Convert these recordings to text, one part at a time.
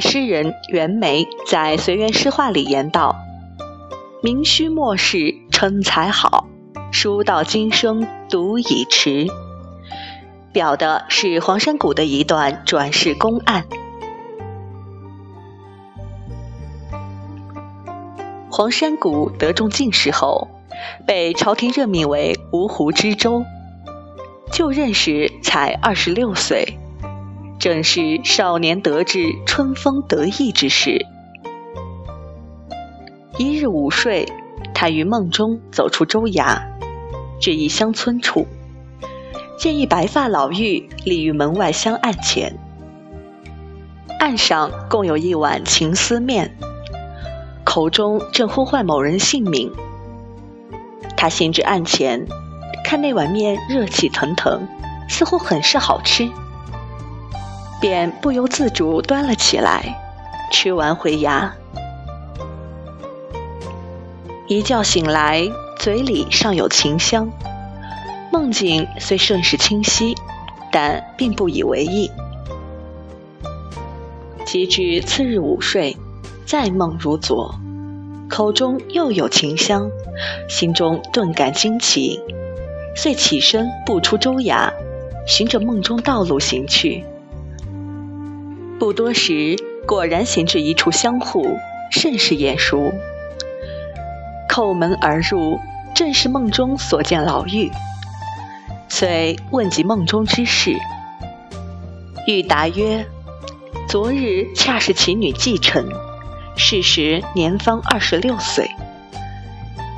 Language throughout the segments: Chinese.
诗人袁枚在《随园诗话》里言道：“名须末世称才好，书到今生读已迟。”表的是黄山谷的一段转世公案。黄山谷得中进士后，被朝廷任命为芜湖知州。就任时才二十六岁，正是少年得志、春风得意之时。一日午睡，他于梦中走出州衙，至一乡村处，见一白发老妪立于门外香案前，案上共有一碗情丝面，口中正呼唤某人姓名。他行至案前。看那碗面热气腾腾，似乎很是好吃，便不由自主端了起来，吃完回牙。一觉醒来，嘴里尚有情香，梦境虽甚是清晰，但并不以为意。及至次日午睡，再梦如昨，口中又有情香，心中顿感惊奇。遂起身步出州衙，循着梦中道路行去。不多时，果然行至一处香户，甚是眼熟。叩门而入，正是梦中所见老妪。遂问及梦中之事，玉答曰：“昨日恰是其女继承，是时年方二十六岁。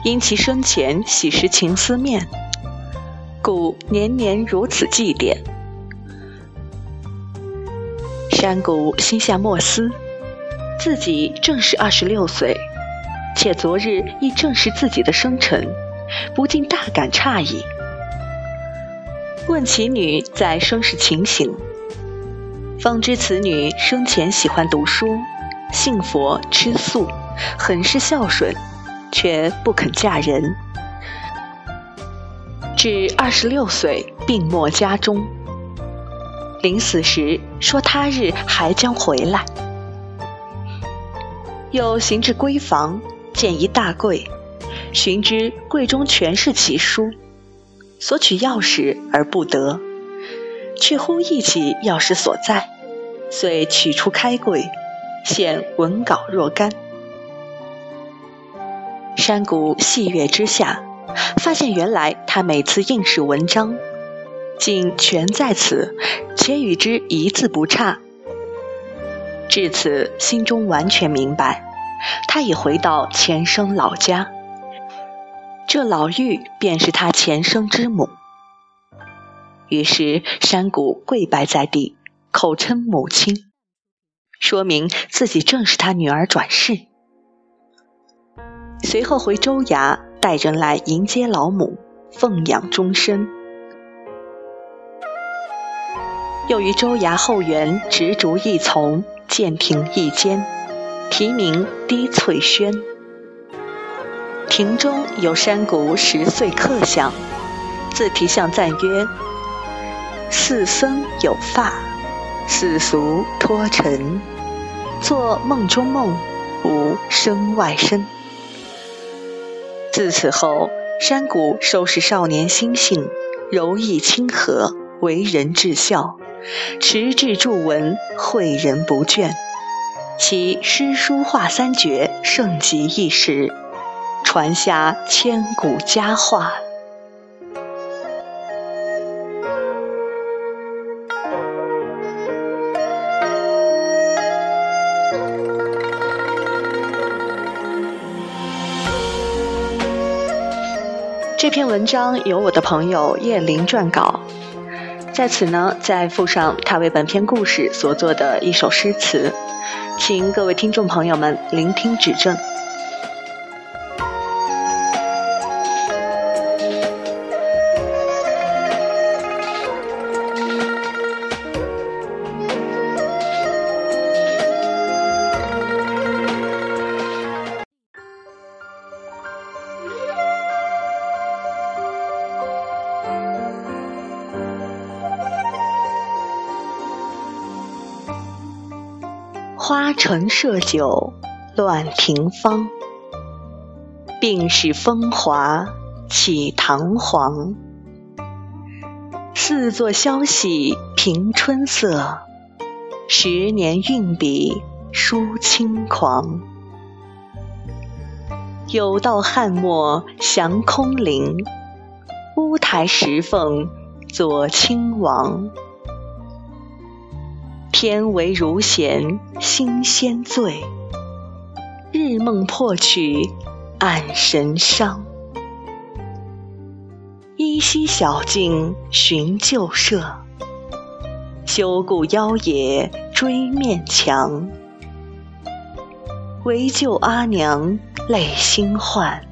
因其生前喜食情丝面。”故年年如此祭奠。山谷心下默思，自己正是二十六岁，且昨日亦正是自己的生辰，不禁大感诧异。问其女在生时情形，方知此女生前喜欢读书，信佛吃素，很是孝顺，却不肯嫁人。至二十六岁，病没家中。临死时说他日还将回来。又行至闺房，见一大柜，寻之柜中全是其书，索取钥匙而不得，却忽忆起钥匙所在，遂取出开柜，现文稿若干。山谷细阅之下。发现原来他每次应试文章，竟全在此，也与之一字不差。至此，心中完全明白，他已回到前生老家，这老妪便是他前生之母。于是，山谷跪拜在地，口称母亲，说明自己正是他女儿转世。随后回州衙。带人来迎接老母，奉养终身。又于州衙后园植竹一丛，建亭一间，题名滴翠轩。亭中有山谷十岁刻像，自题像赞曰：“四僧有发，四俗脱尘，做梦中梦，无身外身。”自此后，山谷收拾少年心性，柔意亲和，为人至孝，持志著文，诲人不倦。其诗书画三绝，盛极一时，传下千古佳话。这篇文章由我的朋友叶林撰稿，在此呢再附上他为本篇故事所做的一首诗词，请各位听众朋友们聆听指正。花城设酒乱庭芳，病使风华起堂皇。四座消息平春色，十年运笔书轻狂。有道汉末降空灵，乌台石凤左亲王。天为如弦心先醉，日梦破曲暗神伤。依稀小径寻旧舍，休顾妖冶追面墙。唯救阿娘泪心换，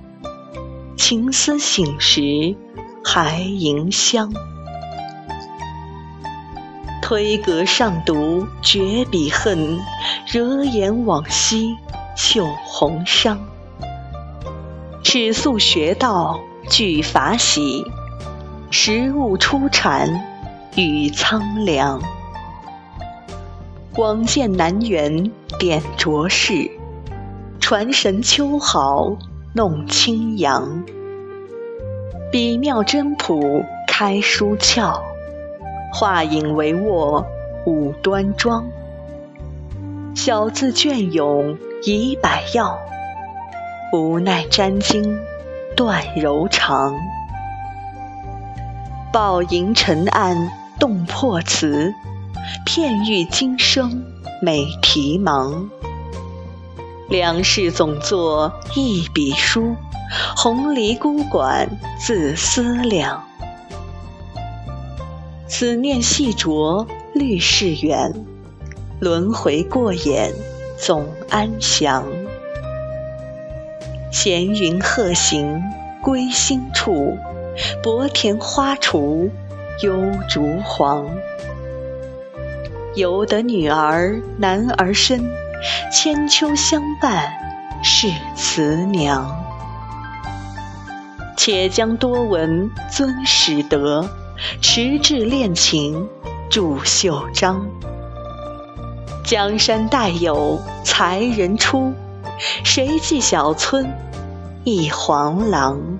情思醒时还迎香。推阁上读绝笔恨，惹眼往昔绣红裳。尺素学道俱法喜，时物初产与苍凉。广见南园点浊世。传神秋毫弄清扬，笔妙真朴开书窍，画影帷幄舞端庄。小字隽永以百要，无奈沾襟断柔肠。报迎尘案动破词，片玉今生美题盲。两世总作一笔书，红梨孤馆自思量。此念细酌虑事远，轮回过眼总安详。闲云鹤行归心处，薄田花锄幽竹黄。由得女儿男儿身。千秋相伴是慈娘，且将多闻尊始德，迟滞恋情铸袖章。江山代有才人出，谁寄小村一黄郎？